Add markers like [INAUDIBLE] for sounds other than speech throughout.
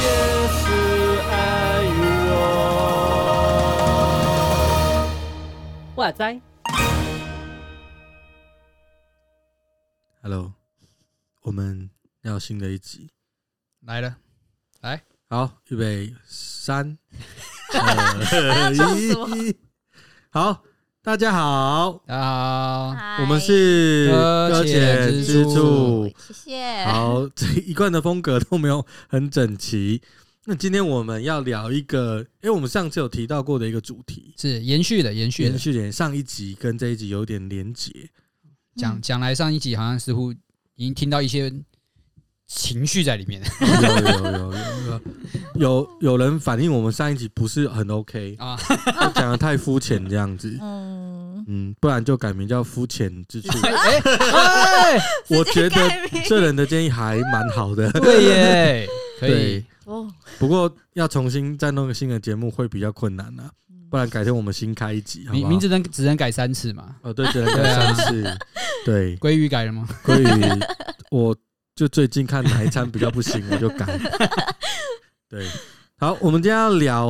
也是爱我。哇塞 Hello，我们要新的一集，来了，来，好，预备，三、[LAUGHS] 二、一，好，大家好，大家好，我们是搁浅之之处。处，谢谢。好，这一贯的风格都没有很整齐。那今天我们要聊一个，因为我们上次有提到过的一个主题，是延续的，延续的。延续点上一集跟这一集有点连结。讲讲来上一集好像似乎已经听到一些情绪在里面 [LAUGHS] 有有有有有有人反映我们上一集不是很 OK 啊，讲的太肤浅这样子，嗯，嗯，不然就改名叫肤浅之处。哎，我觉得这人的建议还蛮好的，对耶，可以，不过要重新再弄个新的节目会比较困难啊，不然改天我们新开一集，名名字能只能改三次嘛？哦，对，只能改三次。对，鲑鱼改了吗？关于我就最近看哪一餐比较不行，我就改。[LAUGHS] 对，好，我们今天要聊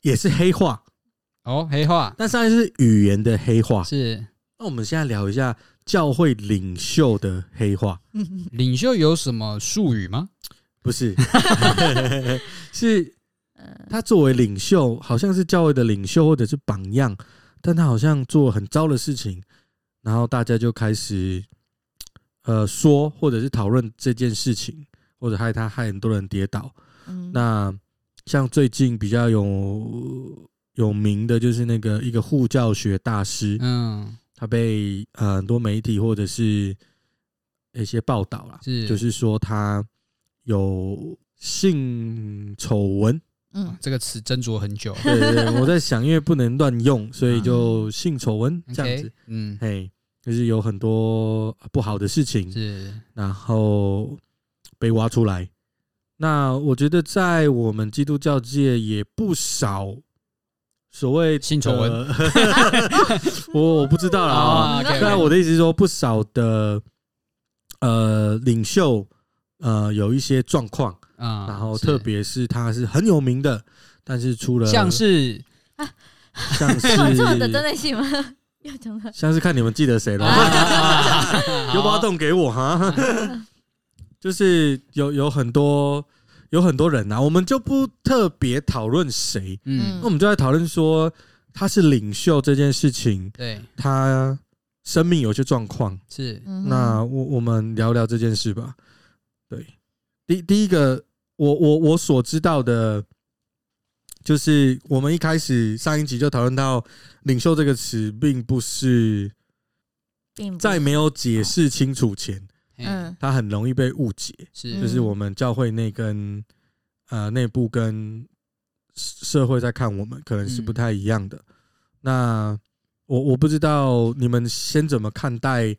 也是黑话，哦，黑话。但上一次是语言的黑话，是。那我们现在聊一下教会领袖的黑话，[LAUGHS] 领袖有什么术语吗？不是，[LAUGHS] 是他作为领袖，好像是教会的领袖或者是榜样，但他好像做很糟的事情，然后大家就开始呃说或者是讨论这件事情，或者害他害很多人跌倒。嗯，那像最近比较有有名的就是那个一个护教学大师，嗯，他被呃很多媒体或者是一些报道啦，是就是说他有性丑闻。嗯，这个词斟酌很久。对我在想，因为不能乱用，所以就性丑闻这样子。嗯，嘿，就是有很多不好的事情，是然后被挖出来。那我觉得在我们基督教界也不少所谓性丑闻闻，[LAUGHS] 我我不知道啦。啊但我的意思是说，不少的呃领袖呃有一些状况，啊，然后特别是他是很有名的，但是出了像是啊像是 [LAUGHS] 有这么的针对性吗？要讲的，像是看你们记得谁了，啊。[LAUGHS] 有挖洞给我哈。[LAUGHS] 就是有有很多有很多人啊，我们就不特别讨论谁，嗯。那我，们就在讨论说他是领袖这件事情，对，他生命有些状况。是。那我我们聊聊这件事吧。对，第第一个，我我我所知道的，就是我们一开始上一集就讨论到“领袖”这个词，并不是并在没有解释清楚前，嗯，嗯它很容易被误解。是就是我们教会内跟呃内部跟社会在看我们，可能是不太一样的。那我我不知道你们先怎么看待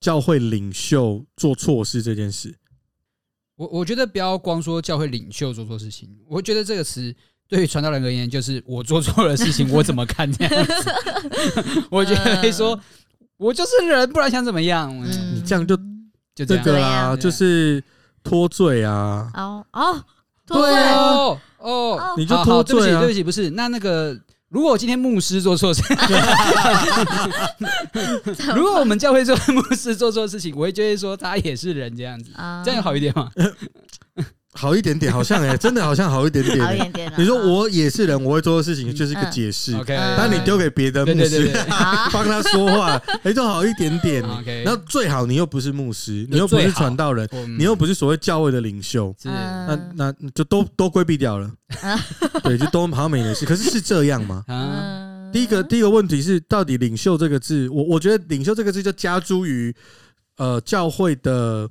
教会领袖做错事这件事。我我觉得不要光说教会领袖做错事情，我觉得这个词对于传道人而言，就是我做错了事情，我怎么看这样子？我觉得说，我就是人，不然想怎么样？嗯你这样就就这个啊就是脱罪啊。哦哦，对啊，哦哦，你就脱罪啊。对不起，对不起，不是。那那个，如果我今天牧师做错事，[LAUGHS] 如果我们教会做牧师做错事情，我会觉得说他也是人这样子，啊这样好一点吗？好一点点，好像哎、真的好像好一点点、好一点点啊。你说我也是人，我会做的事情就是一个嗯解释。OK，嗯但你丢给别的牧师啊帮他说话，哎，就好一点点。OK 然后最好你又不是牧师，你又不是传道人，你又不是所谓教会的领袖，是那嗯那就都都规避掉了。对，就都好像没事。可是是这样吗？啊，嗯第一个第一个问题是，到底领袖这个字，我我觉得领袖这个字就加诸于呃教会的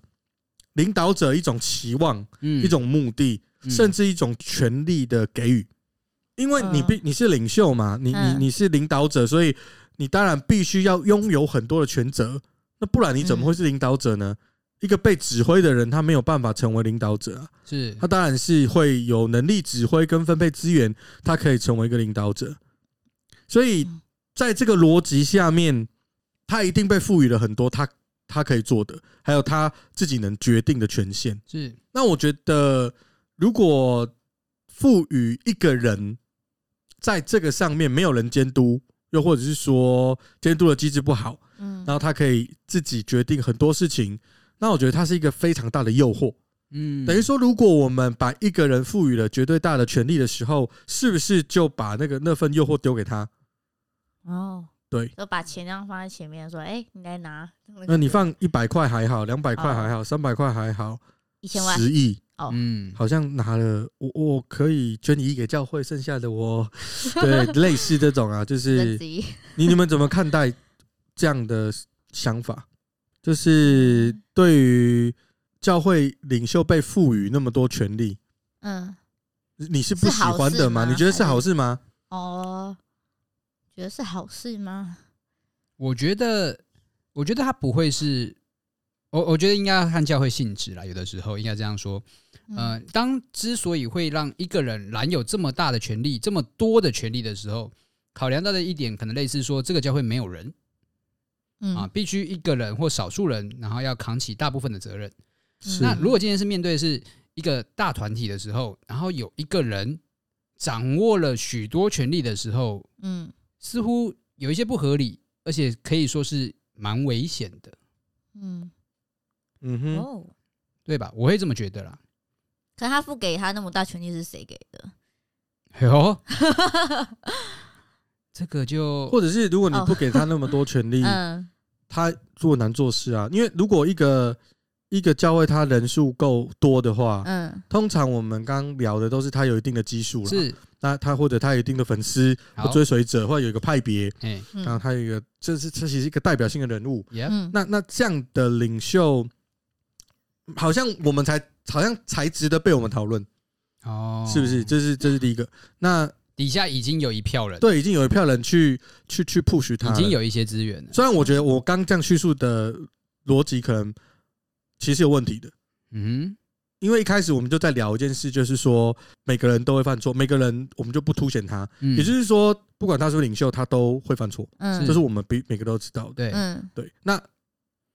领导者一种期望、嗯一种目的，嗯甚至一种权力的给予。因为你必你是领袖嘛，你你嗯你是领导者，所以你当然必须要拥有很多的权责。那不然你怎么会是领导者呢？一个被指挥的人，他没有办法成为领导者啊。是他当然是会有能力指挥跟分配资源，他可以成为一个领导者。所以在这个逻辑下面，他一定被赋予了很多他他可以做的，还有他自己能决定的权限。是，那我觉得，如果赋予一个人在这个上面没有人监督，又或者是说监督的机制不好，嗯，然后他可以自己决定很多事情，那我觉得他是一个非常大的诱惑。嗯，等于说，如果我们把一个人赋予了绝对大的权利的时候，是不是就把那个那份诱惑丢给他？哦，对，就把钱这样放在前面，说：“哎，你来拿。”那你放一百块还好，两百块还好，三百块还好，一千万、十亿哦，嗯，好像拿了我我可以捐一亿给教会，剩下的我对类似这种啊，就 [LAUGHS] 是 [LAUGHS] 你你们怎么看待这样的想法？就是对于。教会领袖被赋予那么多权利，嗯，你是不喜欢的吗？你觉得是好事吗？哦，觉得是好事吗？我觉得，我觉得他不会是，我我觉得应该要看教会性质啦。有的时候应该这样说，呃，当之所以会让一个人揽有这么大的权利、这么多的权利的时候，考量到的一点可能类似说，这个教会没有人，嗯啊，必须一个人或少数人，然后要扛起大部分的责任。那如果今天是面对是一个大团体的时候，然后有一个人掌握了许多权利的时候，嗯，似乎有一些不合理，而且可以说是蛮危险的，嗯嗯。哼，哦，对吧？我会这么觉得啦。可他付给他那么大权利是谁给的？哟，[LAUGHS] 这个就或者是如果你不给他那么多权力，嗯，他做难做事啊。因为如果一个一个教会，他人数够多的话，嗯，通常我们刚聊的都是他有一定的基数了，是，那他或者他有一定的粉丝或追随者，或者有一个派别，然后他有一个，这是这其实是一个代表性的人物，嗯，那那这样的领袖，好像我们才好像才值得被我们讨论，哦，是不是？这是这是第一个。那底下已经有一票人，对，已经有一票人去去去 push 他，已经有一些资源了。虽然我觉得我刚这样叙述的逻辑可能。其实有问题的，嗯，因为一开始我们就在聊一件事，就是说每个人都会犯错，每个人我们就不凸显他，也就是说，不管他是不是领袖，他都会犯错，嗯，这是我们比每个都知道的，对，嗯，对，那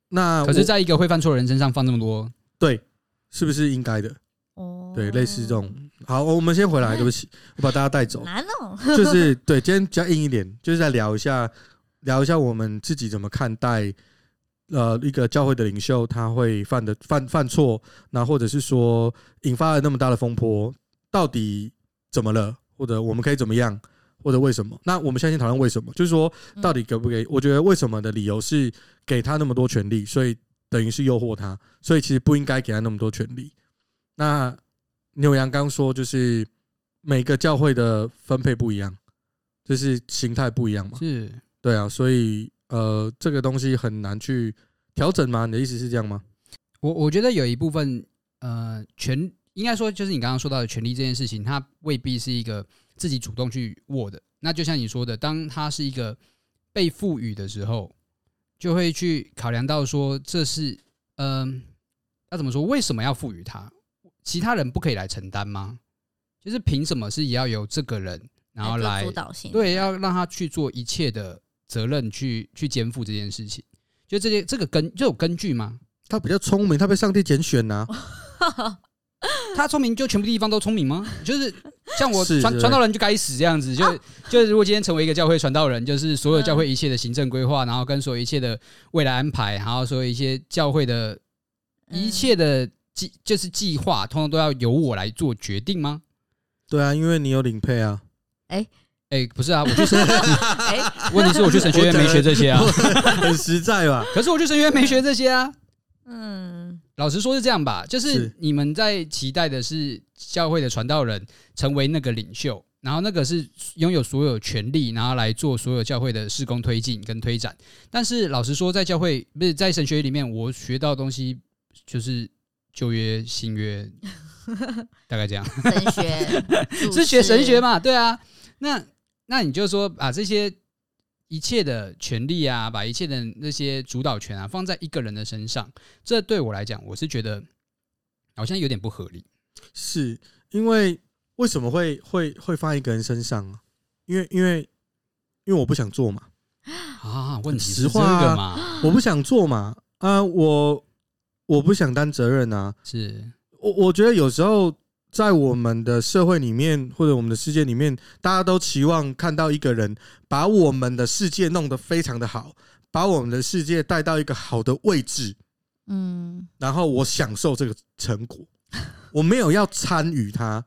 那可是，在一个会犯错的人身上放这么多，对，是不是应该的？哦，对，类似这种，好，我们先回来，对不起，我把大家带走，难哦，就是对，今天比较硬一点，就是在聊一下，聊一下我们自己怎么看待。呃，一个教会的领袖他会犯的犯犯错，那或者是说引发了那么大的风波，到底怎么了？或者我们可以怎么样？或者为什么？那我们先先讨论为什么，就是说到底给不给？我觉得为什么的理由是给他那么多权利，所以等于是诱惑他，所以其实不应该给他那么多权利。那牛羊刚说就是每个教会的分配不一样，就是形态不一样嘛，是对啊，所以。呃，这个东西很难去调整吗？你的意思是这样吗？我我觉得有一部分，呃，权应该说就是你刚刚说到的权利这件事情，它未必是一个自己主动去握的。那就像你说的，当它是一个被赋予的时候，就会去考量到说，这是，嗯、呃，那怎么说？为什么要赋予他？其他人不可以来承担吗？就是凭什么是也要由这个人然后来主导性？对，要让他去做一切的。责任去去肩负这件事情，就这些这个根就有根据吗？他比较聪明，他被上帝拣选呐、啊。[LAUGHS] 他聪明就全部地方都聪明吗？就是像我传传道人就该死这样子，就就如果今天成为一个教会传道人，就是所有教会一切的行政规划，然后跟所有一切的未来安排，然后所有一些教会的一切的计就是计划，通通都要由我来做决定吗？对啊，因为你有领配啊。哎。哎，不是啊，我去神，[LAUGHS] 哎，问题是我去神学院没学这些啊，很实在吧？可是我去神学院没学这些啊。嗯，老实说是这样吧，就是你们在期待的是教会的传道人成为那个领袖，然后那个是拥有所有权利，然后来做所有教会的事工推进跟推展。但是老实说，在教会不是在神学里面，我学到的东西就是旧约、新约，[LAUGHS] 大概这样。神学 [LAUGHS] 是学神学嘛？对啊，那。那你就说把这些一切的权利啊，把一切的那些主导权啊，放在一个人的身上，这对我来讲，我是觉得好像有点不合理。是因为为什么会会会放一个人身上啊？因为因为因为我不想做嘛，[GASPS] 啊，问题实话？我不想做嘛，啊，我我不想担责任啊。是我我觉得有时候在我们的社会里面或者我们的世界里面，大家都期望看到一个人把我们的世界弄得非常的好，把我们的世界带到一个好的位置，嗯，然后我享受这个成果，我没有要参与它。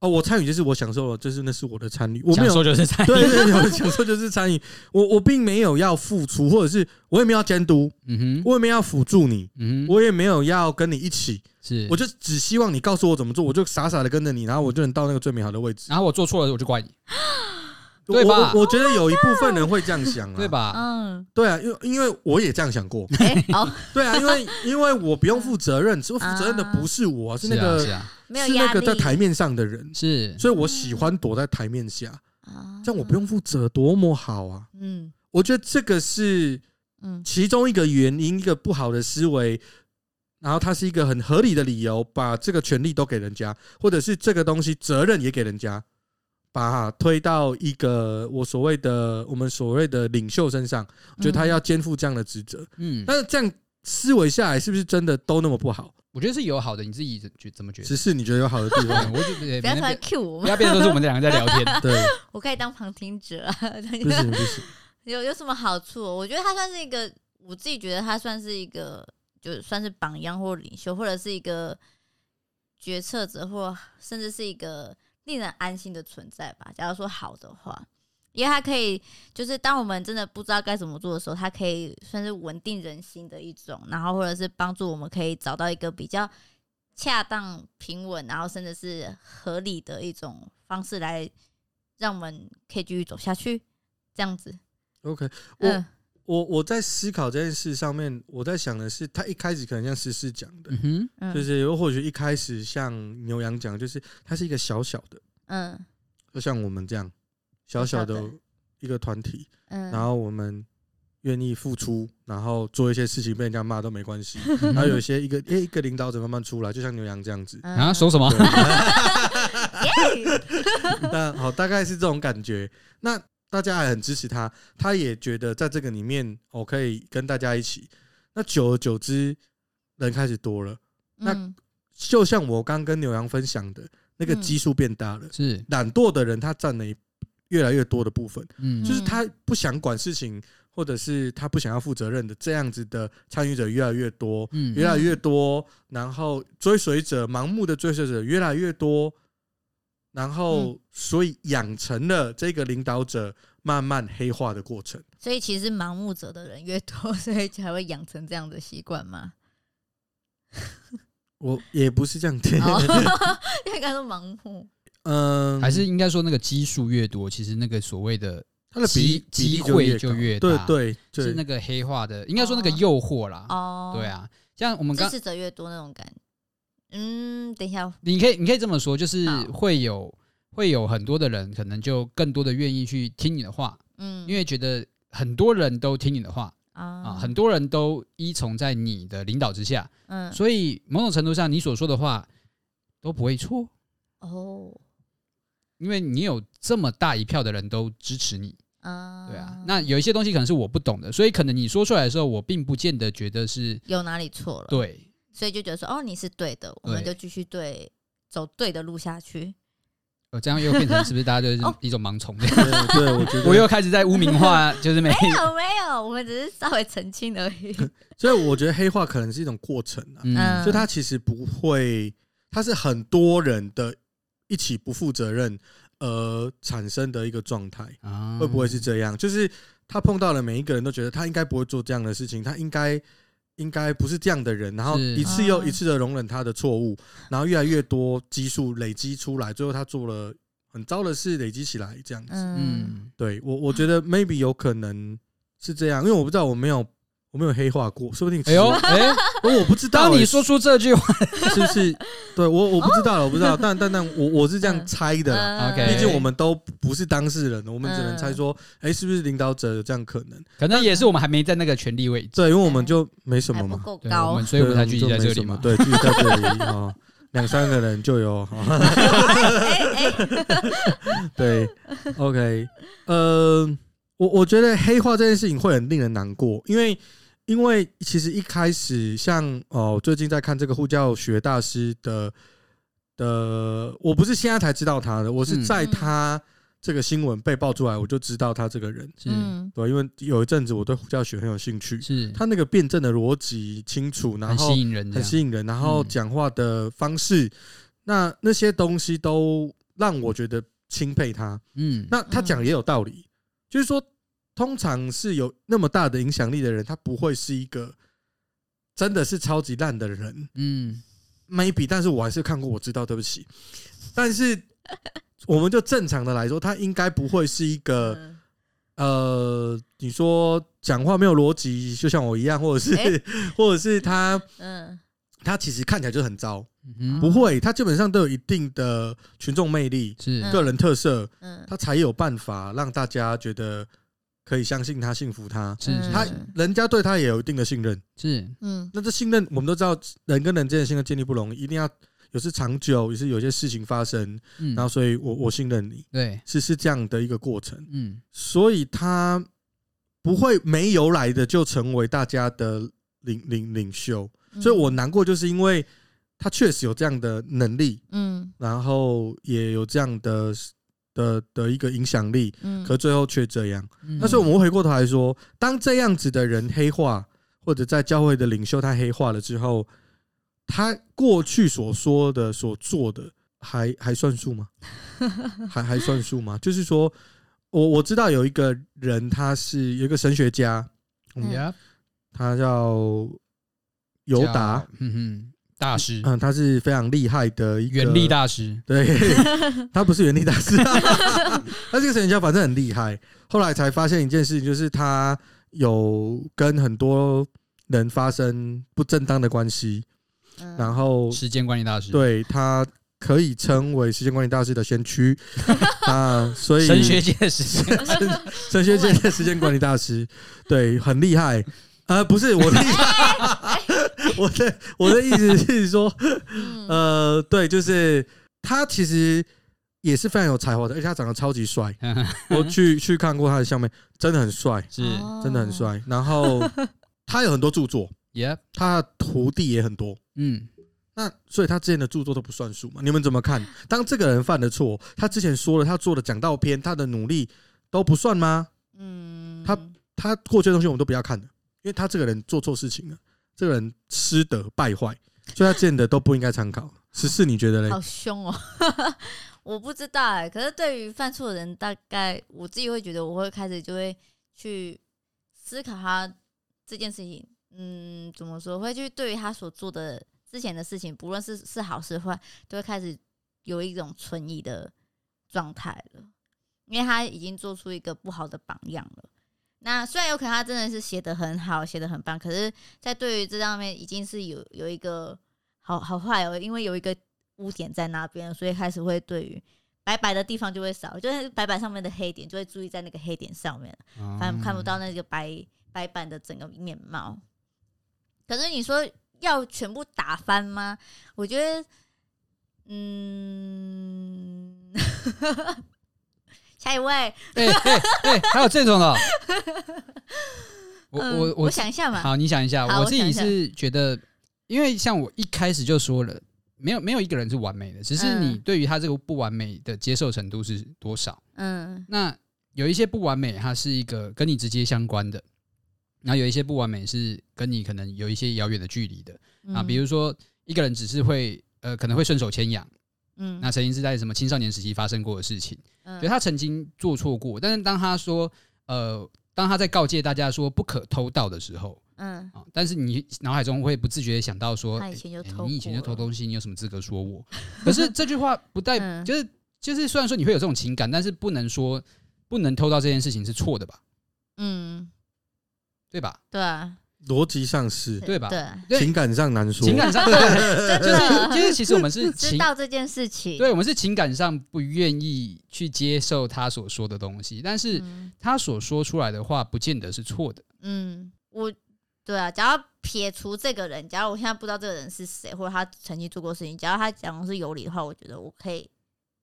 哦，我参与就是我享受了，就是那是我的参与，我没有享受就是参与，对对对，我享受就是参与，我我并没有要付出，或者是我也没有要监督，嗯哼，我也没有要辅助你，嗯哼，我也没有要跟你一起，是，我就只希望你告诉我怎么做，我就傻傻的跟着你，然后我就能到那个最美好的位置。然后我做错了，我就怪你，我对吧我我觉得有一部分人会这样想啊，对？吧？嗯，对啊，因为因为我也这样想过，对啊，因为因为我不用负责任，只 [LAUGHS] 负责任的不是我，是那是啊，个是啊，没有是那个在台面上的人，是，所以我喜欢躲在台面下，啊这样我不用负责，多么好啊！嗯。我觉得这个是嗯。其中一个原因，一个不好的思维，然后它是一个很合理的理由，把这个权利都给人家，或者是这个东西责任也给人家，把它推到一个我所谓的我们所谓的领袖身上，我觉得他要肩负这样的职责。嗯，但是这样思维下来，是不是真的都那么不好？我觉得是有好的，你自己觉怎么觉得？只是你觉得有好的地嗯方，[LAUGHS] 我就不不要突然 Q 我们，不要变成都是我们这两个在聊天。[LAUGHS] 对，我可以当旁听者啊。不行不行，[LAUGHS] 有有什么好处？我觉得他算是一个，我自己觉得他算是一个，就算是榜样或领袖，或者是一个决策者，或甚至是一个令人安心的存在吧。假如说好的话，因为它可以，就是当我们真的不知道该怎么做的时候，它可以算是稳定人心的一种，然后或者是帮助我们可以找到一个比较恰当、平稳，然后甚至是合理的一种方式来让我们可以继续走下去，这样子。OK，我、嗯。我我在思考这件事上面，我在想的是，他一开始可能像诗诗讲的，嗯哼，嗯。就是又或许一开始像牛羊讲，就是它是一个小小的，嗯。就像我们这样小小的一个团体，嗯，然后我们愿意付出，然后做一些事情被人家骂都没关系，[LAUGHS] 嗯然后有一些一个诶一个领导者慢慢出来，就像牛羊这样子，嗯啊，说什么？[LAUGHS] [LAUGHS] 那好，大概是这种感觉。那大家还很支持他，他也觉得在这个里面，我可以跟大家一起。那久而久之，人开始多了。那嗯就像我刚跟牛羊分享的，那个基数变大了。是，懒惰的人，他占了越来越多的部分，嗯，就是他不想管事情，或者是他不想要负责任的这样子的参与者越来越多，嗯越来越多。然后追随者、盲目的追随者越来越多。然后，所以养成了这个领导者慢慢黑化的过程。所以其实盲目者的人越多，所以才会养成这样的习惯吗？我也不是这样听，哦 [LAUGHS] 因为刚说盲目，嗯，还是应该说那个基数越多，其实那个所谓的他的比机会就越大对对对，是那个黑化的，应该说那个诱惑啦。哦，对，啊，像我们刚，支持者越多那种感。嗯，等一下，你可以你可以这么说，就是会有会有很多的人，可能就更多的愿意去听你的话，嗯，因为觉得很多人都听你的话啊。啊，很多人都依从在你的领导之下，嗯，所以某种程度上，你所说的话都不会错，哦，因为你有这么大一票的人都支持你。啊，对啊，那有一些东西可能是我不懂的，所以可能你说出来的时候，我并不见得觉得是有哪里错了？，对。所以就觉得说，哦，你是对的，我们就继续对走对的路下去。呃，这样又变成是不是大家就 [LAUGHS] 是哦一种盲从？对对，我觉得 [LAUGHS] 我又开始在污名化，就是 [LAUGHS] 没没有没有，我们只是稍微澄清而已。所以我觉得黑化可能是一种过程啊，嗯就它其实不会，它是很多人的一起不负责任而产生的一个状态，啊。会不会是这样？就是他碰到了每一个人都觉得他应该不会做这样的事情，他应该应该不是这样的人，然后一次又一次的容忍他的错误，然后越来越多基数累积出来，最后他做了很糟的事，累积起来这样子。嗯，嗯。对我，我觉得 maybe 有可能是这样，因为我不知道，我没有我没有黑化过，说不定哎呦哎，我我不知道欸、当你说出这句话，是不是？对我我不知道了，我不知道，但但但我我是这样猜的啦。嗯 OK 毕竟我们都不是当事人，我们只能猜说，哎，是不是领导者有这样可能？可能也是我们还没在那个权力位置，对，因为我们就没什么嘛，对，够高我们。所以我们才聚集在这里嘛。对，聚集在这里啊，[LAUGHS] 两三个人就有。哎哎，对，OK，呃，我我觉得黑化这件事情会很令人难过，因为因为其实一开始像哦，最近在看这个护教学大师的的，我不是现在才知道他的，我是在他这个新闻被爆出来，我就知道他这个人，嗯。对，因为有一阵子我对护教学很有兴趣，是。他那个辩证的逻辑清楚，然后很吸引人，很吸引人，然后讲话的方式，那那些东西都让我觉得钦佩他，嗯，那他讲也有道理。就是说，通常是有那么大的影响力的人，他不会是一个真的是超级烂的人。嗯，maybe，但是我还是看过，我知道，对不起。但是，[LAUGHS] 我们就正常的来说，他应该不会是一个，呃，你说讲话没有逻辑，就像我一样，或者是，[LAUGHS] 或者是他，嗯，他其实看起来就很糟。不会，他基本上都有一定的群众魅力，是。个人特色，嗯，他才有办法让大家觉得可以相信他、信服他。是，他人家对他也有一定的信任。是，嗯，那这信任我们都知道，人跟人之间的信任建立不容易，一定要有时长久，也是有些事情发生，然后所以我我信任你，对，是是这样的一个过程。嗯，所以他不会没由来的就成为大家的领领领袖，所以我难过就是因为。他确实有这样的能力，嗯，然后也有这样的的的一个影响力，嗯，可最后却这样。但是我们回过头来说，当这样子的人黑化，或者在教会的领袖他黑化了之后，他过去所说的、所做的，还还算数吗？[LAUGHS] 还还算数吗？就是说，我我知道有一个人，他是有一个神学家，嗯，他叫尤达，嗯哼。大师，嗯，他是非常厉害的一个原力大师，对，[LAUGHS] 他不是原力大师，[LAUGHS] 他这个神人家反正很厉害。后来才发现一件事情，就是他有跟很多人发生不正当的关系，然后时间管理大师，对，他可以称为时间管理大师的先驱。[LAUGHS] 啊，所以神学界的时间，神学界的时间管理大师，对，很厉害。呃，不是我的意思，[LAUGHS] 我的我的意思是说，呃，对，就是他其实也是非常有才华的，而且他长得超级帅。[LAUGHS] 我去去看过他的相片，真的很帅，是真的很帅。然后 [LAUGHS] 他有很多著作，耶，他的徒弟也很多。嗯，那所以他之前的著作都不算数嘛？你们怎么看？当这个人犯的错，他之前说了他做的讲道篇，他的努力都不算吗？嗯，他他过去的东西我们都不要看的。因为他这个人做错事情了，这个人失德败坏，所以他见的都不应该参考。十四，你觉得嘞？好凶哦！[LAUGHS] 我不知道哎，可是对于犯错的人，大概我自己会觉得，我会开始就会去思考他这件事情。嗯，怎么说？会去对于他所做的之前的事情，不论是是好是坏，都会开始有一种存疑的状态了，因为他已经做出一个不好的榜样了。那虽然有可能他真的是写的很好，写的很棒，可是，在对于这上面已经是有有一个好好坏哦，因为有一个污点在那边，所以开始会对于白白的地方就会少，就是白板上面的黑点就会注意在那个黑点上面，反正看不到那个白白板的整个面貌。可是你说要全部打翻吗？我觉得，嗯。下一位，哎哎哎，还有这种的，我我我，我想一下嘛。好，你想一下，我自己是觉得，因为像我一开始就说了，没有没有一个人是完美的，只是你对于他这个不完美的接受程度是多少。嗯，那有一些不完美，它是一个跟你直接相关的，然后有一些不完美是跟你可能有一些遥远的距离的。啊，比如说一个人只是会呃可能会顺手牵羊。嗯，那曾经是在什么青少年时期发生过的事情，嗯，所以他曾经做错过，但是当他说，呃，当他在告诫大家说不可偷盗的时候，嗯，啊，但是你脑海中会不自觉的想到说，他以前就偷，欸，你以前就偷东西，你有什么资格说我？可是这句话不带，嗯，就是就是虽然说你会有这种情感，但是不能说不能偷盗这件事情是错的吧？嗯，对吧？对啊。逻辑上是对吧？对，情感上难说。情感上，[LAUGHS] 对，就是就是，其实我们是 [LAUGHS] 知道这件事情，对，我们是情感上不愿意去接受他所说的东西，但是他所说出来的话，不见得是错的。嗯，我对啊，只要撇除这个人，假如我现在不知道这个人是谁，或者他曾经做过事情，假如他讲的是有理的话，我觉得我可以，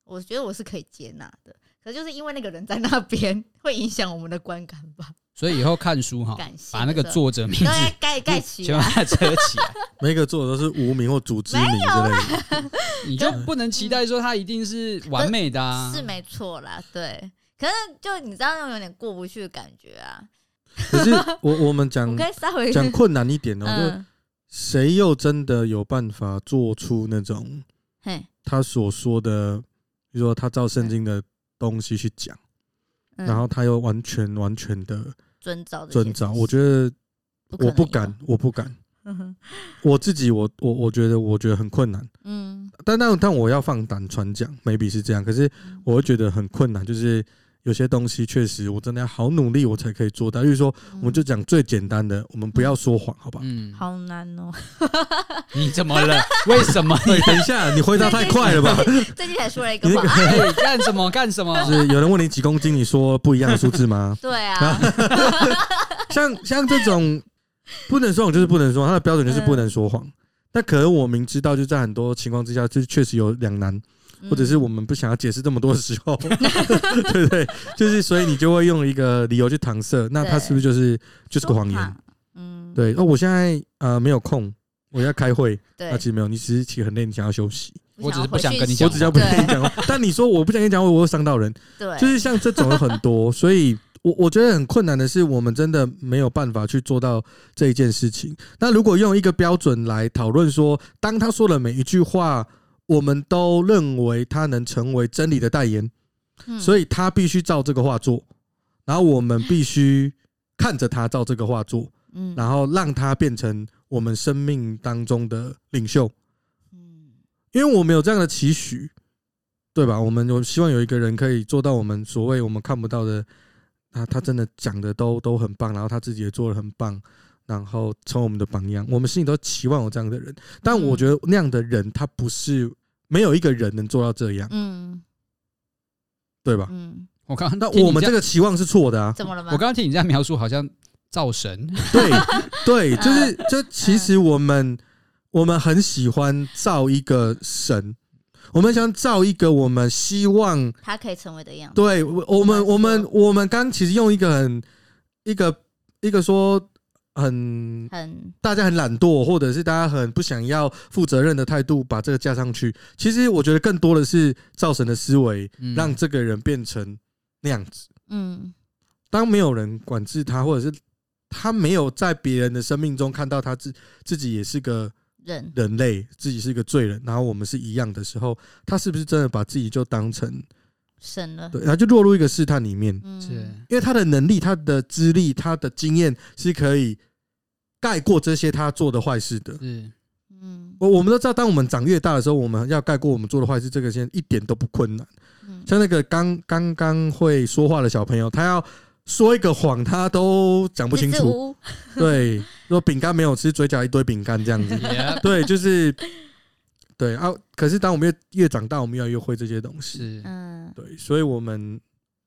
我觉得我是可以接纳的。可是就是因为那个人在那边，会影响我们的观感吧。所以以后看书哈，把那个作者名字盖盖起来，把它遮起来。[LAUGHS] 每个作者都是无名或组织名之类的，你就不能期待说他一定是完美的啊。是没错啦，对。可是就你知道那种有点过不去的感觉啊。[LAUGHS] 可是我我们讲讲困难一点哦，就谁又真的有办法做出那种他所说的，比如说他照圣经的东西去讲。然后他又完全完全的遵照遵照，我觉得我不敢，我不敢。[LAUGHS] 我自己，我我我觉得，我觉得很困难。嗯，但但但我要放胆传讲，maybe 是这样。可是我会觉得很困难，就是。有些东西确实，我真的要好努力，我才可以做到。例如说，我们就讲最简单的，我们不要说谎，好吧？嗯，好难哦。[LAUGHS] 你怎么了？为什么？[LAUGHS] 等一下，你回答太快了吧？最近才说了一个谎，[LAUGHS] 干什么？干什么？是有人问你几公斤，你说不一样的数字吗？对啊。像像这种不能说谎就是不能说谎，它的标准就是不能说谎。但可能我明知道，就在很多情况之下，就确实有两难。或者是我们不想要解释这么多的时候，[LAUGHS] 对不对？就是所以你就会用一个理由去搪塞，那他是不是就是就是个谎言？嗯，对。哦，我现在呃没有空，我要开会。对那其实没有，你只是其实很累，你想要休息。我只是不想跟你讲，我只是不想跟你讲。[LAUGHS] 但你说我不想跟你讲话，我会伤到人。对，就是像这种有很多，所以我我觉得很困难的是，我们真的没有办法去做到这一件事情。那如果用一个标准来讨论说，当他说了每一句话。我们都认为他能成为真理的代言，所以他必须照这个画作，然后我们必须看着他照这个话做，然后让他变成我们生命当中的领袖。嗯因为我们有这样的期许，对吧？我们有希望有一个人可以做到我们所谓我们看不到的，他他真的讲的都都很棒，然后他自己也做的很棒。然后成为我们的榜样，我们心里都期望有这样的人，但我觉得那样的人他不是没有一个人能做到这样，嗯，对吧？嗯，我刚那我们这个期望是错的啊，怎么了吗？我刚刚听你这样描述，好像造神，对对，就是就其实我们我们很喜欢造一个神，我们想造一个我们希望他可以成为的样子。对，我们我们我们刚其实用一个很一个一个说。很很，大家很懒惰，或者是大家很不想要负责任的态度，把这个加上去。其实我觉得更多的是造神的思维，让这个人变成那样子。嗯，当没有人管制他，或者是他没有在别人的生命中看到他自自己也是个人人类，自己是一个罪人，然后我们是一样的时候，他是不是真的把自己就当成神了？对，然后就落入一个试探里面。是，因为他的能力、他的资历、他的经验是可以。盖过这些他做的坏事的，嗯，我我们都知道，当我们长越大的时候，我们要盖过我们做的坏事，这个现在一点都不困难。像那个刚刚刚会说话的小朋友，他要说一个谎，他都讲不清楚。对，说饼干没有吃，嘴角一堆饼干这样子。[LAUGHS] 对，就是对啊。可是当我们越越长大，我们越来越会这些东西。嗯，对，所以我们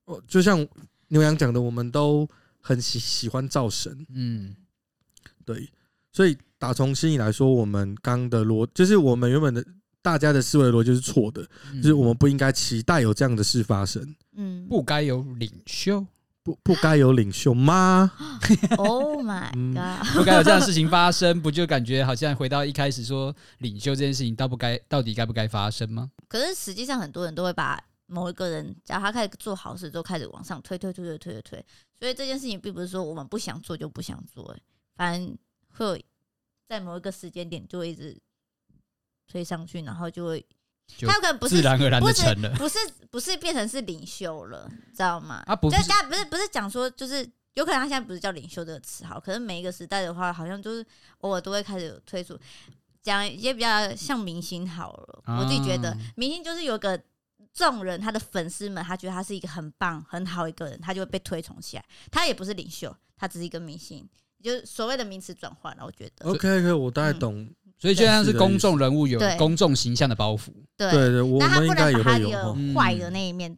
哦，就像牛羊讲的，我们都很喜喜欢造神。嗯。对，所以打从心里来说，我们刚的逻就是我们原本的大家的思维逻辑是错的，就是我们不应该期待有这样的事发生。嗯，不该有领袖，不不该有领袖吗？[LAUGHS] Oh my [LAUGHS] god！不该有这样的事情发生，不就感觉好像回到一开始说领袖这件事情，到不该到底该不该发生吗？可是实际上，很多人都会把某一个人，只要他开始做好事，就开始往上推推推推推推推。所以这件事情并不是说我们不想做就不想做，欸，反正会在某一个时间点就会一直推上去，然后就会，他有可能不是自然而然的成了，不是不是变成是领袖了，知道吗？啊不，就大家不是不是讲说，就是有可能他现在不是叫领袖这个词，好，可是每一个时代的话，好像就是偶尔都会开始有推出讲一些比较像明星好了。我自己觉得明星就是有个众人，他的粉丝们，他觉得他是一个很棒很好一个人，他就会被推崇起来。他也不是领袖，他只是一个明星。就是所谓的名词转换了，我觉得。OK OK，我大概懂。嗯、所以就像是公众人物有公众形象的包袱。对对对，我们应该也会有坏的那一面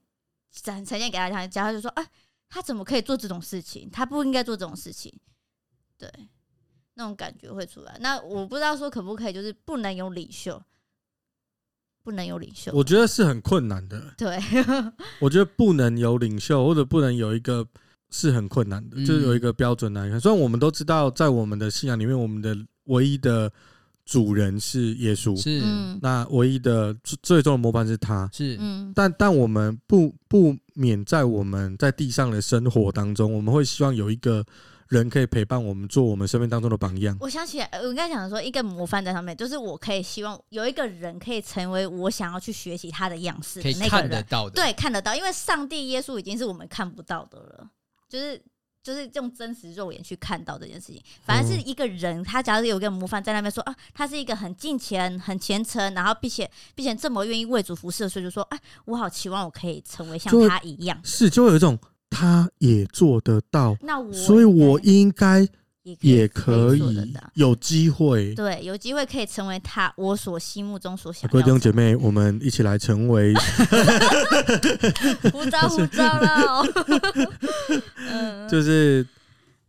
展呈现给大家，然后就说：“哎、啊，他怎么可以做这种事情？他不应该做这种事情。”对，那种感觉会出来。那我不知道说可不可以，就是不能有领袖，不能有领袖。我觉得是很困难的。对，[LAUGHS] 我觉得不能有领袖，或者不能有一个是很困难的，嗯就是有一个标准来看。虽然我们都知道，在我们的信仰里面，我们的唯一的主人是耶稣，是。嗯。那唯一的最最终的模范是他。是，嗯，但但我们不不免在我们在地上的生活当中，我们会希望有一个人可以陪伴我们，做我们生命当中的榜样。我想起来，呃我刚才讲的说一个模范在上面，就是我可以希望有一个人可以成为我想要去学习他的样式可以的那个人，看得到的，对，看得到，因为上帝耶稣已经是我们看不到的了，就是。就是用真实肉眼去看到这件事情，反而是一个人，他假如有一个模范在那边说啊，他是一个很敬虔、很虔诚，然后并且并且这么愿意为主服侍，所以就说，哎，我好期望我可以成为像他一样。是，就会有一种他也做得到，那我所以我应该也也可可以有机会。对，有机会可以成为他我所心目中所想各位弟。兄姐妹，我们一起来成为胡招胡招了哦。[LAUGHS] 嗯，就是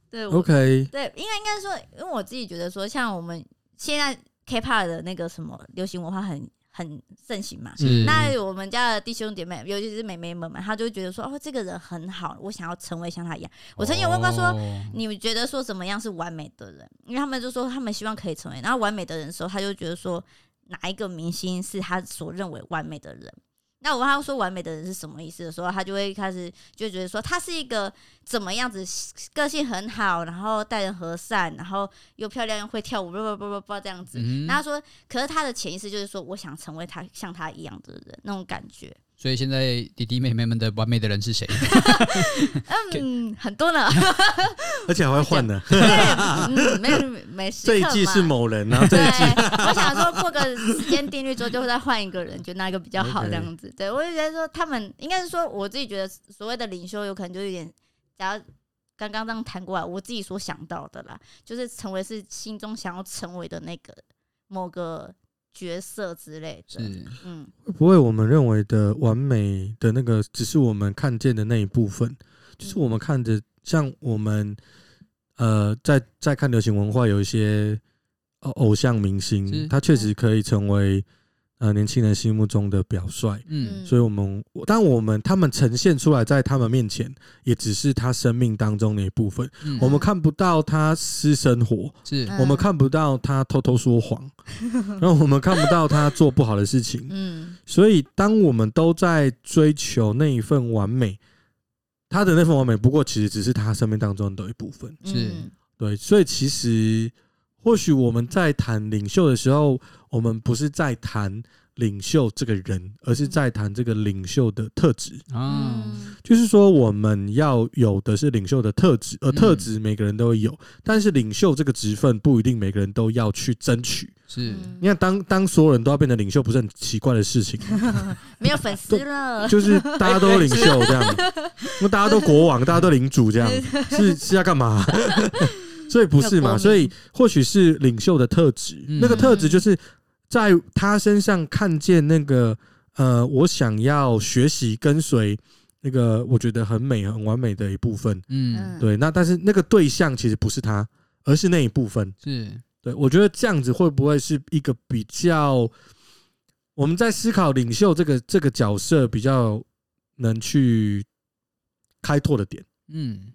对我 OK，对，应该应该说，因为我自己觉得说，像我们现在 K-pop 的那个什么流行文化很很盛行嘛。那我们家的弟兄姐妹，尤其是妹妹们嘛，她就会觉得说，哦，这个人很好，我想要成为像他一样。我曾经有问过说，哦你们觉得说怎么样是完美的人？因为他们就说他们希望可以成为，然后完美的人的时候，他就觉得说哪一个明星是他所认为完美的人？那我问他说完美的人是什么意思的时候，他就会开始就觉得说他是一个怎么样子，个性很好，然后待人和善，然后又漂亮又会跳舞，不不不不不这样子。嗯然后他说，可是他的潜意识就是说，我想成为他像他一样的人，那种感觉。所以现在弟弟妹妹们的完美的人是谁？[LAUGHS] 嗯，很多呢。[LAUGHS] 而且还会换呢。[LAUGHS] 对，嗯，没有没事。这一季是某人，然后这对一季，我想说过个时间定律之后，就会再换一个人，就那一个比较好这样子。对我就觉得说，他们应该是说，我自己觉得所谓的领袖，有可能就有点，假如刚刚这样谈过来，我自己所想到的啦，就是成为是心中想要成为的那个某个角色之类的。是嗯，会不会我们认为的完美的那个，只是我们看见的那一部分，就是我们看着像我们呃，在在看流行文化，有一些偶偶像明星，他确实可以成为呃年轻人心目中的表率。嗯，所以，我们当我们他们呈现出来在他们面前，也只是他生命当中的一部分。嗯我们看不到他私生活，是嗯我们看不到他偷偷说谎，[LAUGHS] 然后我们看不到他做不好的事情。嗯所以，当我们都在追求那一份完美，他的那份完美，不过其实只是他生命当中的一部分。是嗯对，所以其实或许我们在谈领袖的时候，我们不是在谈领袖这个人，而是在谈这个领袖的特质。啊，嗯就是说，我们要有的是领袖的特质，而特质每个人都会有，但是领袖这个职分不一定每个人都要去争取。是嗯你看，当当所有人都要变成领袖，不是很奇怪的事情吗？[LAUGHS] 没有粉丝了，就是大家都领袖这样，[LAUGHS] 那大家都国王，大家都领主这样，[LAUGHS] 是是要干嘛？所以不是嘛？所以或许是领袖的特质，嗯那个特质就是在他身上看见那个呃，我想要学习跟随那个我觉得很美很完美的一部分。嗯对，那但是那个对象其实不是他，而是那一部分。是对，我觉得这样子会不会是一个比较我们在思考领袖这个这个角色比较能去开拓的点？嗯，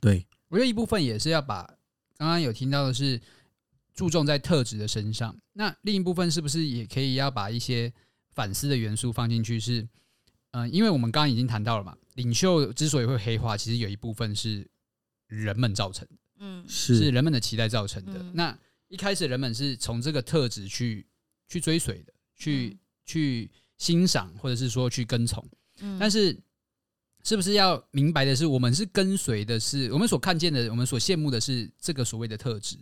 对，我觉得一部分也是要把刚刚有听到的是注重在特质的身上，那另一部分是不是也可以要把一些反思的元素放进去？是，嗯，因为我们刚刚已经谈到了嘛，领袖之所以会黑化，其实有一部分是人们造成的，嗯是是人们的期待造成的。嗯那一开始人们是从这个特质去去追随的，去、嗯去欣赏，或者是说去跟从。嗯但是，是不是要明白的是，我们是跟随的是，我们所看见的，我们所羡慕的是这个所谓的特质，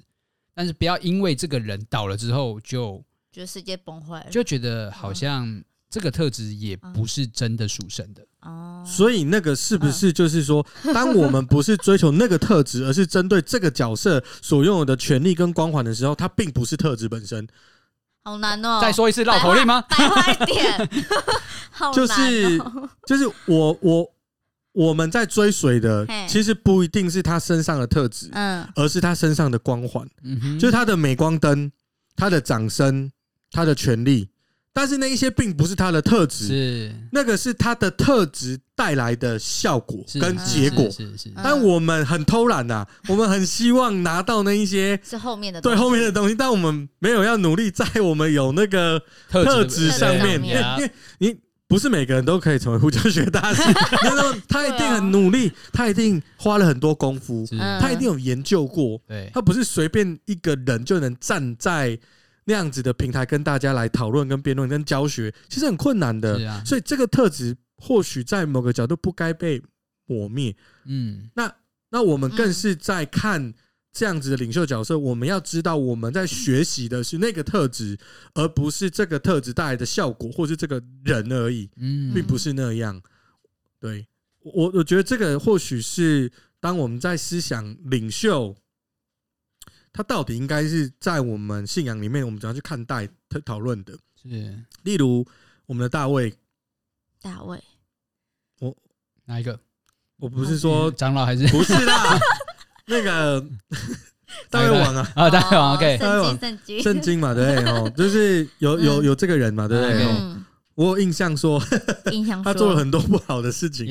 但是不要因为这个人倒了之后就，觉得世界崩坏了，就觉得好像这个特质也不是真的属神的。哦，所以那个是不是就是说，当我们不是追求那个特质，而是针对这个角色所拥有的权利跟光环的时候，它并不是特质本身，好难哦。再说一次绕口令吗？白话一点，[LAUGHS] 好难哦。就是就是我我我们在追随的，其实不一定是他身上的特质，嗯。而是他身上的光环。嗯哼，就是他的镁光灯、他的掌声、他的权利、但是那一些并不是他的特质，是。那个是他的特质带来的效果跟结果。是是但我们很偷懒呐，我们很希望拿到那一些是后面的对东西。后面的东西，但我们没有要努力在我们有那个特特质上面，对因为因为你不是每个人都可以成为呼叫学大师，[LAUGHS] 那么他一定很努力，他一定花了很多功夫，他一定有研究过，对。他不是随便一个人就能站在那样子的平台跟大家来讨论、跟辩论、跟教学，其实很困难的。啊。所以这个特质或许在某个角度不该被抹灭。嗯。那那我们更是在看这样子的领袖角色，我们要知道我们在学习的是那个特质，而不是这个特质带来的效果，或是这个人而已，嗯，并不是那样。对。我，我觉得这个或许是当我们在思想领袖，他到底应该是在我们信仰里面，我们怎样去看待、讨讨论的。是。例如，我们的大卫，大卫，我哪一个？我不是说长老还是？不是啦，[LAUGHS] 那个大卫王啊。啊？大王哦 OK，圣经，圣经，圣经嘛，对不对？哦，就是有有有这个人嘛，对不对？我有印象说 [LAUGHS] 印象他做了很多不好的事情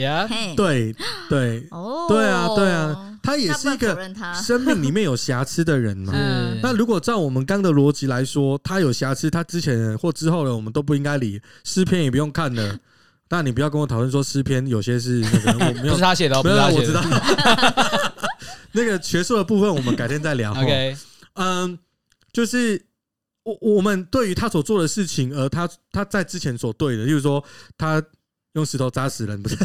对对哦，对啊对啊，他也是一个 [LAUGHS] 生命里面有瑕疵的人嘛。嗯那如果照我们刚的逻辑来说，他有瑕疵，他之前或之后的我们都不应该理，诗篇也不用看了。[LAUGHS] 但你不要跟我讨论说诗篇有些是那个我没不有是他写的没有，是我知道的。那个学术的部分，我们改天再聊。OK，嗯，就是我我们对于他所做的事情，而他他在之前所对的，例如说他用石头砸死人，不是，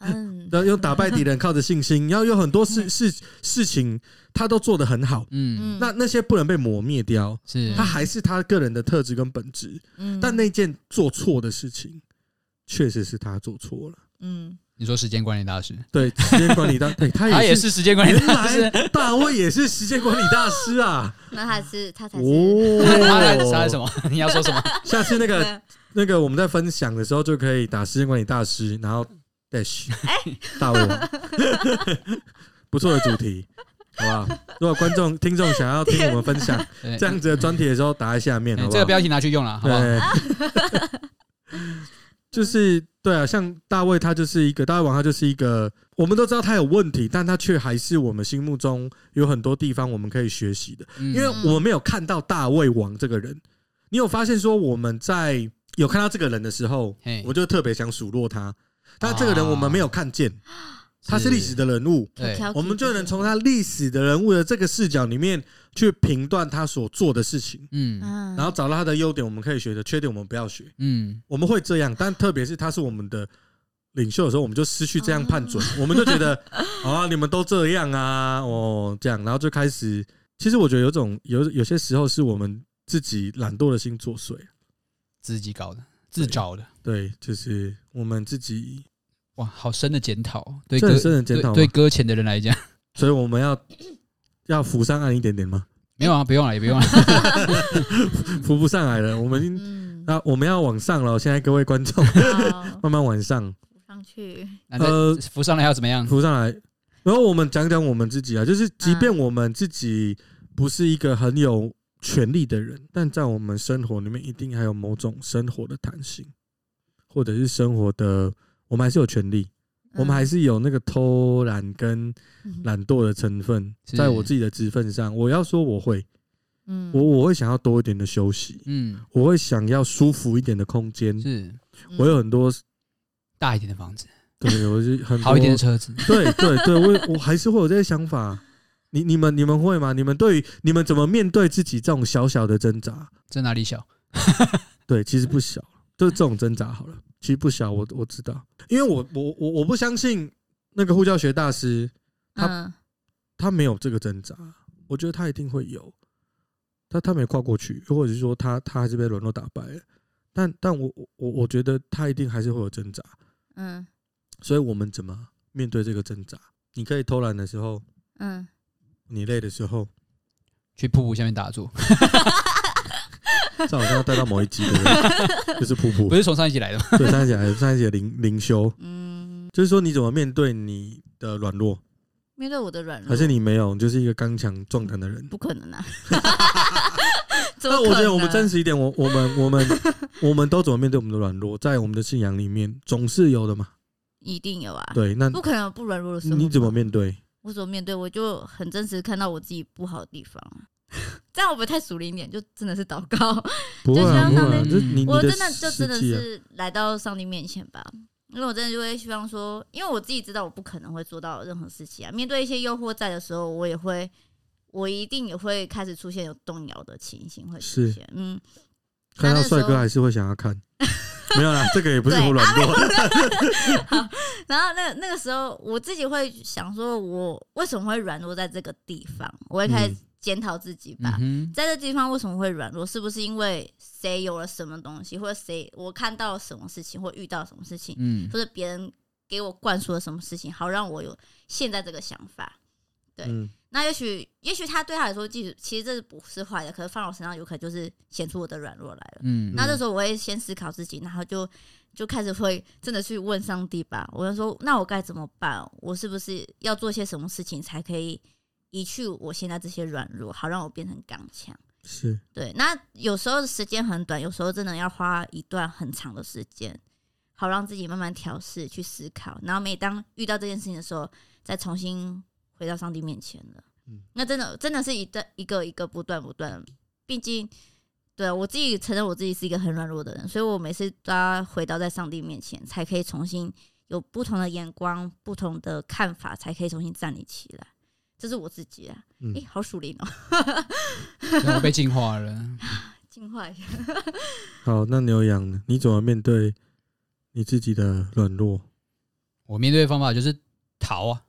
嗯，然 [LAUGHS] 后用打败敌人，靠着信心，[LAUGHS] 然后有很多事事事情，他都做得很好。嗯，那那些不能被磨灭掉，是他还是他个人的特质跟本质。嗯但那件做错的事情，确实是他做错了。嗯，你说时间管理大师，对，时间管理大，对他他也也是。是时间管理原大师，来大卫也是时间管理大师啊！[LAUGHS] 那他是他才是，哦，他在他在什么？[LAUGHS] 你要说什么？[LAUGHS] 下次那个那个我们在分享的时候就可以打时间管理大师，然后 dash 大卫王，不错的主题，好不好？如果观众听众想要听我们分享对这样子的专题的时候，打在下面，好不好？哎这个标题拿去用了，好不好？对，就是对啊，像大卫他就是一个大卫王，他就是一个我们都知道他有问题，但他却还是我们心目中有很多地方我们可以学习的。因因为我们没有看到大卫王这个人，你有发现说我们在有看到这个人的时候，我就特别想数落他，但这个人我们没有看见，他是历史的人物，对。我们就能从他历史的人物的这个视角里面去评断他所做的事情，嗯。嗯，然后找到他的优点，我们可以学的，缺点我们不要学，嗯，我们会这样，但 [LAUGHS] 特别是他是我们的。领袖的时候，我们就失去这样判准，[LAUGHS] 我们就觉得啊，你们都这样啊，哦，这样，然后就开始。其实我觉得有种有有些时候是我们自己懒惰的心作祟，自己搞的，自找的，对，就是我们自己，哇，好深的检讨，对这很搁深的检讨吗对对搁浅的人来讲，[LAUGHS] 所以我们要要扶上岸一点点吗？没有啊，不用了，也不用了，[LAUGHS] 浮不上来了，我们嗯，那我们要往上了。现在各位观众，好。[LAUGHS] 慢慢往上。上去，那呃这浮上来要怎么样？扶上来，然后我们讲讲我们自己啊，就是即便我们自己不是一个很有权力的人，但在我们生活里面一定还有某种生活的弹性，或者是生活的，我们还是有权利，我们还是有那个偷懒跟嗯。懒惰的成分，是。在我自己的职分上，我要说我会，嗯。我我会想要多一点的休息，嗯，我会想要舒服一点的空间，是。我有很多，大一点的房子，对我是很多好一点的车子，[LAUGHS] 对对对，我我还是会有这些想法。你你们你们会吗？你们对于你们怎么面对自己这种小小的挣扎？在哪里小？[LAUGHS] 对，其实不小，就是这种挣扎好了。其实不小，我我知道，因为我我我我不相信那个护教学大师他嗯他没有这个挣扎，我觉得他一定会有，他他没跨过去，或者是说他他还是被软弱打败了。但但我我我觉得他一定还是会有挣扎，嗯所以我们怎么面对这个挣扎？你可以偷懒的时候，嗯，你累的时候。去瀑布下面打坐，[LAUGHS] 这好像要带到某一集，对不对？[LAUGHS] 就是瀑布不，是从上一集来的吗？[LAUGHS] 对，上一集来上一集的灵灵修，嗯，就是说你怎么面对你的软弱，面对我的软弱，还是你没有，你就是一个刚强壮胆的人？不可能啊，[LAUGHS] 那我觉得我们真实一点，我我们我们我们都怎么面对我们的软弱，在我们的信仰里面总是有的嘛。一定有啊，对，那不可能有不软弱的时候。你怎么面对？我怎么面对？我就很真实看到我自己不好的地方。[LAUGHS] 这样我不会太熟灵一点，就真的是祷告。[LAUGHS] 不会啊，不会啊，我真的就真的是来到上帝面前吧，因为我真的就会希望说，因为我自己知道我不可能会做到任何事情啊。面对一些诱惑在的时候，我也会，我一定也会开始出现有动摇的情形会出现。嗯，看到帅哥还是会想要看。没有啦，[LAUGHS] 这个也不是我软弱。好，然后那那个时候，我自己会想说，我为什么会软弱在这个地方？我会开始检讨自己吧，嗯、在这地方为什么会软弱？是不是因为谁有了什么东西，或者谁我看到了什么事情，或遇到什么事情，嗯，或者别人给我灌输了什么事情，好让我有现在这个想法？对。嗯那也许，也许他对他来说，其实其实这是不是坏的，可是放到我身上，有可能就是显出我的软弱来了。嗯，那这时候我会先思考自己，然后就就开始会真的去问上帝吧。我就说，那我该怎么办？我是不是要做些什么事情，才可以移去我现在这些软弱，好让我变成刚强？是对。那有时候时间很短，有时候真的要花一段很长的时间，好让自己慢慢调试，去思考。然后每当遇到这件事情的时候，再重新。回到上帝面前了，嗯，那真的真的是一段一个一个不断不断，毕竟，对我自己承认我自己是一个很软弱的人，所以我每次都要回到在上帝面前，才可以重新有不同的眼光、不同的看法，才可以重新站立起来。这是我自己啊，哎、嗯欸，好属灵哦，[LAUGHS] 我被净化了，净化一下。好，那牛羊呢？你怎么面对你自己的软弱？我面对的方法就是逃啊。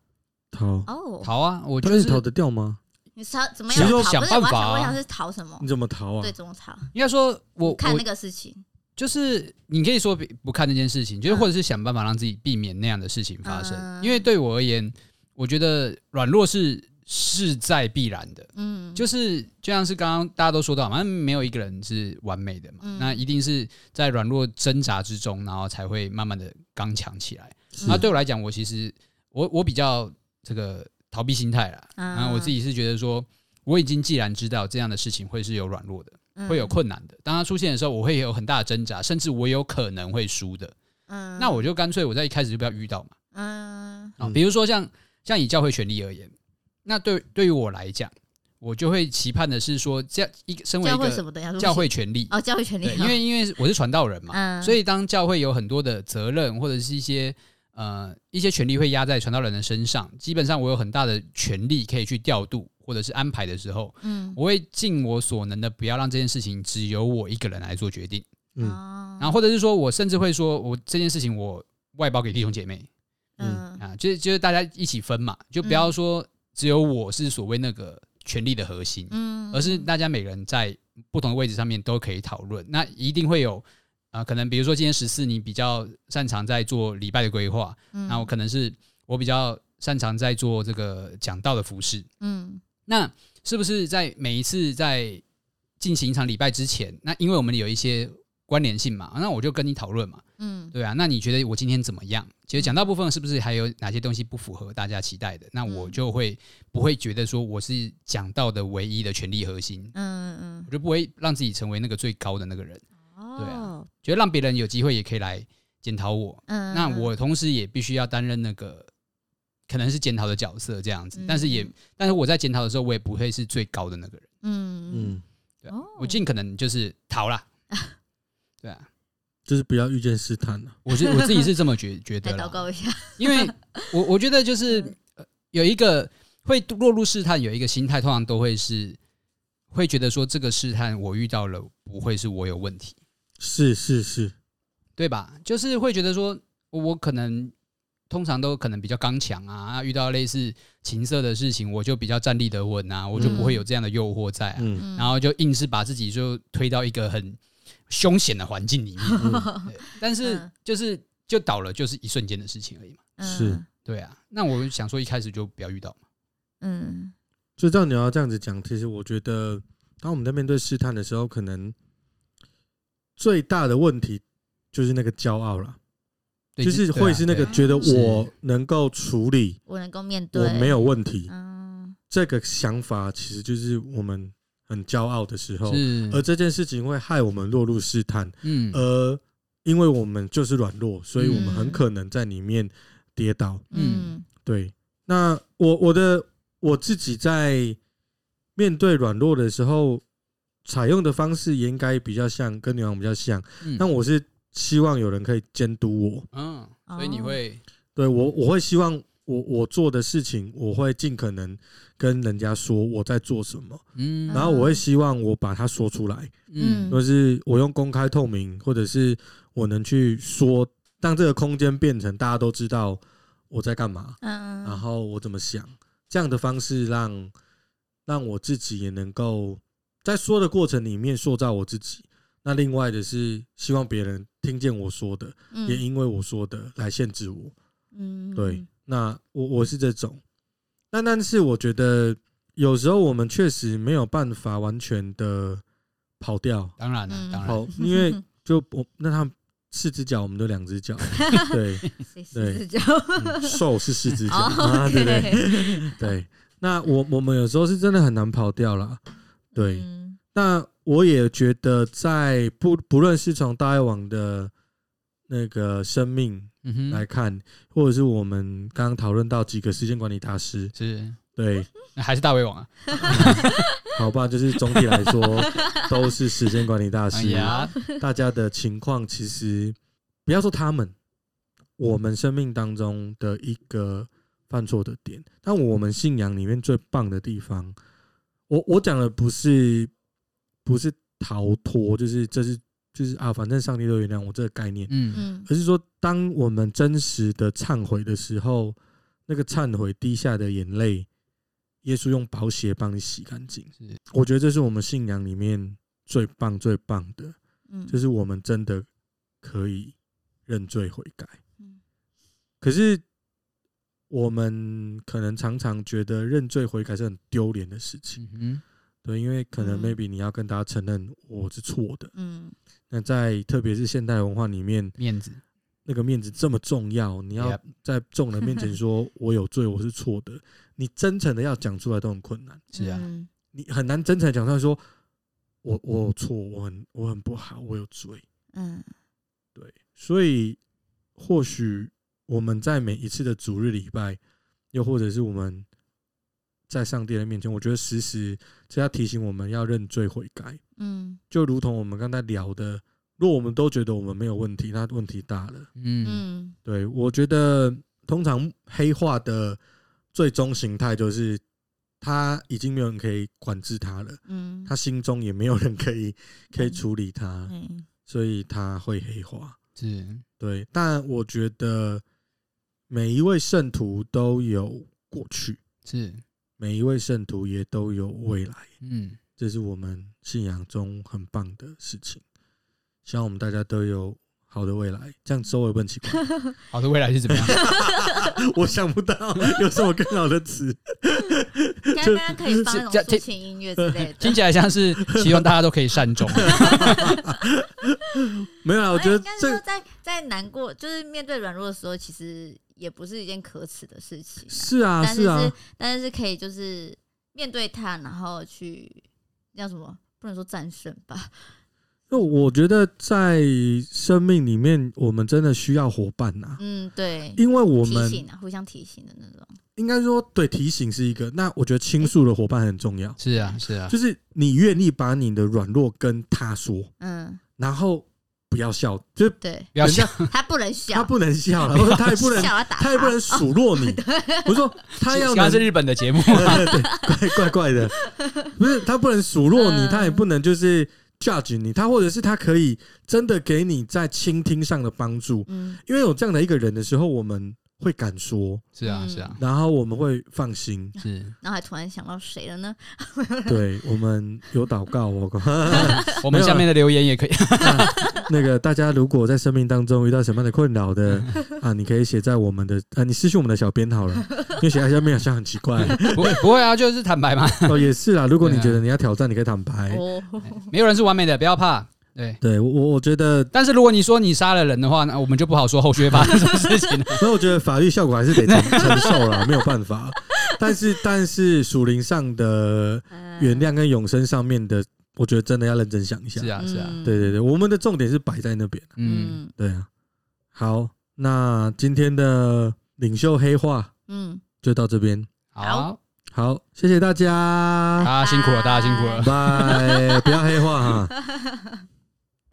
逃哦，逃啊！我觉得是逃得掉吗？你逃怎么样？其实想办法啊。我想是逃什么？你怎么逃啊？对，怎么逃？应该说，我看那个事情，就是你可以说不看那件事情，就是或者是想办法让自己避免那样的事情发生。因为对我而言，我觉得软弱是势在必然的。嗯，就是就像是刚刚大家都说到，反正没有一个人是完美的嘛。那一定是在软弱挣扎之中，然后才会慢慢的刚强起来。那对我来讲，我其实我我比较。这个逃避心态啦，然后我自己是觉得说，我已经既然知道这样的事情会是有软弱的，会有困难的，当它出现的时候，我会有很大的挣扎，甚至我有可能会输的。嗯，那我就干脆我在一开始就不要遇到嘛。嗯，啊，比如说像像以教会权力而言，那对对于我来讲，我就会期盼的是说，这样一个身为一个教会权力哦，教会权力，对，因为因为我是传道人嘛，所以当教会有很多的责任或者是一些。呃，一些权利会压在传道人的身上，基本上我有很大的权利可以去调度或者是安排的时候，嗯，我会尽我所能的不要让这件事情只由我一个人来做决定，嗯，然后或者是说我甚至会说我这件事情我外包给弟兄姐妹，嗯。啊，就是就是大家一起分嘛，就不要说只有我是所谓那个权力的核心，嗯，而是大家每个人在不同的位置上面都可以讨论，那一定会有。啊、呃，可能比如说今天十四，你比较擅长在做礼拜的规划，嗯，那我可能是我比较擅长在做这个讲道的服饰，嗯，那是不是在每一次在进行一场礼拜之前，那因为我们有一些关联性嘛，那我就跟你讨论嘛，嗯，对啊，那你觉得我今天怎么样？其实讲到部分是不是还有哪些东西不符合大家期待的？那我就会不会觉得说我是讲到的唯一的权力核心，嗯嗯，我就不会让自己成为那个最高的那个人。对啊，觉得让别人有机会也可以来检讨我，嗯，那我同时也必须要担任那个可能是检讨的角色这样子，但是也，但是我在检讨的时候，我也不会是最高的那个人，嗯。嗯，对，我尽可能就是逃了，[LAUGHS] 对啊，就是不要遇见试探了，我觉 [LAUGHS] 我自己是这么觉 [LAUGHS] 觉得，祷告一下，[LAUGHS] 因为我我觉得就是有一个会落入试探，有一个心态，通常都会是会觉得说这个试探我遇到了，不会是我有问题。是是是，对吧？就是会觉得说，我可能通常都可能比较刚强啊，遇到类似情色的事情，我就比较站立得稳啊，我就不会有这样的诱惑在啊，嗯、然后就硬是把自己就推到一个很凶险的环境里面。[LAUGHS] 嗯、但是就是就倒了，就是一瞬间的事情而已嘛。是，对啊。那我想说，一开始就不要遇到嘛。嗯，就照你要这样子讲，其实我觉得，当我们在面对试探的时候，可能。最大的问题就是那个骄傲了，就是会是那个觉得我能够处理，我能够面对，我没有问题。嗯，这个想法其实就是我们很骄傲的时候，而这件事情会害我们落入试探，嗯。而因为我们就是软弱，所以我们很可能在里面跌倒。嗯。对，那我我的我自己在面对软弱的时候，采用的方式也应该比较像跟女王比较像，嗯。但我是希望有人可以监督我。嗯，所以你会对我，我会希望我我做的事情，我会尽可能跟人家说我在做什么，嗯，然后我会希望我把它说出来，嗯就是我用公开透明，或者是我能去说，让这个空间变成大家都知道我在干嘛，嗯，然后我怎么想，这样的方式让让我自己也能够在说的过程里面塑造我自己。那另外的是，希望别人听见我说的，也因为我说的来限制我。嗯，对，那我我是这种，那但是我觉得有时候我们确实没有办法完全的跑掉，当然了，嗯当然，跑，因为就我那他们四只脚，我们都两只脚，[LAUGHS] 对，谁对是叫 [LAUGHS] 嗯兽是四只脚对不对？对对，那我我们有时候是真的很难跑掉啦。对，嗯那我也觉得在不不论是从大爱网的那个生命来看，或者是我们刚刚讨论到几个时间管理大师，是。对，[LAUGHS] 还是大胃王啊，[LAUGHS] 好吧，就是总体来说 [LAUGHS] 都是时间管理大哎师。呀，大家的情况其实不要说他们，我们生命当中的一个犯错的点，但我们信仰里面最棒的地方，我我讲的不是不是逃脱，就是这是就是啊，反正上帝都原谅我这个概念，嗯。嗯。而是说，当我们真实的忏悔的时候，那个忏悔滴下的眼泪，耶稣用宝血帮你洗干净。是。我觉得这是我们信仰里面最棒最棒的，嗯，就是我们真的可以认罪悔改嗯。可是我们可能常常觉得认罪悔改是很丢脸的事情，嗯对，因为可能嗯。maybe 你要跟大家承认我是错的。嗯。那在特别是现代文化里面，，面子，那个面子这么重要，你要在众人面前说 [LAUGHS] 我有罪，我是错的，你真诚的要讲出来都很困难，是啊，嗯。你很难真诚讲出来说，我我有错，我很我很不好，我有罪。嗯。对，所以或许我们在每一次的主日礼拜，又或者是我们在上帝的面前，我觉得时时这要提醒我们要认罪悔改，嗯。就如同我们刚才聊的，如果我们都觉得我们没有问题，那问题大了。嗯。嗯。对，我觉得通常黑化的最终形态就是他已经没有人可以管制他了，嗯，他心中也没有人可以可以处理他，嗯。所以他会黑化。是，对，但我觉得每一位圣徒都有过去，是，每一位圣徒也都有未来，嗯，这是我们信仰中很棒的事情。希望我们大家都有好的未来，这样收尾不很奇怪。[LAUGHS] 好的未来是怎么样？[LAUGHS] 我想不到有什么更好的词。刚刚可以放那种抒情音乐之类的，[LAUGHS] 听起来像是希望大家都可以善终。没有啊，我觉得哎应在在难过，就是面对软弱的时候，其实也不是一件可耻的事情啊。是啊，但是是是啊，但是是可以就是面对它，然后去叫什么？不能说战胜吧？那我觉得在生命里面，我们真的需要伙伴呐，嗯，对，因为我们提醒啊，互相提醒的那种。应该说，对提醒是一个。那我觉得倾诉的伙伴很重要，是啊，是啊，就是你愿意把你的软弱跟他说，嗯，然后不要笑，就是对，不要笑，[LAUGHS] 他不能笑，他不能笑了，或者他也不能，[LAUGHS] 笑他。也不能数落你。[LAUGHS] 我说他要能刚刚是日本的节目，对对对，怪怪怪的，不是他不能数落你，嗯。他也不能就是 judge 你，他或者是他可以真的给你在倾听上的帮助，嗯。因为有这样的一个人的时候，我们会敢说，是啊，嗯。是啊，然后我们会放心，是。[LAUGHS] 然后还突然想到谁了呢？对我们有祷告，我。[LAUGHS] 我们下面的留言也可以，[LAUGHS] 那个大家如果在生命当中遇到什么样的困扰的啊，你可以写在我们的啊，你私信我们的小编好了，因为写在下面好像很奇怪。不会不会啊，就是坦白嘛，哦，也是啦，如果你觉得你要挑战，你可以坦白，哦，没有人是完美的，不要怕。对，对我我我觉得，但是如果你说你杀了人的话，那我们就不好说后续会发生什么事情了。[LAUGHS] 所以我觉得法律效果还是得承 [LAUGHS] 承受了，没有办法。但是但是属灵上的原谅跟永生上面的，我觉得真的要认真想一下。是啊，是啊，对对对，我们的重点是摆在那边。嗯，嗯对啊，好，那今天的领袖黑话嗯，就到这边。好，好，谢谢大家，大家辛苦了，大家辛苦了。拜，不要黑化哈。[LAUGHS]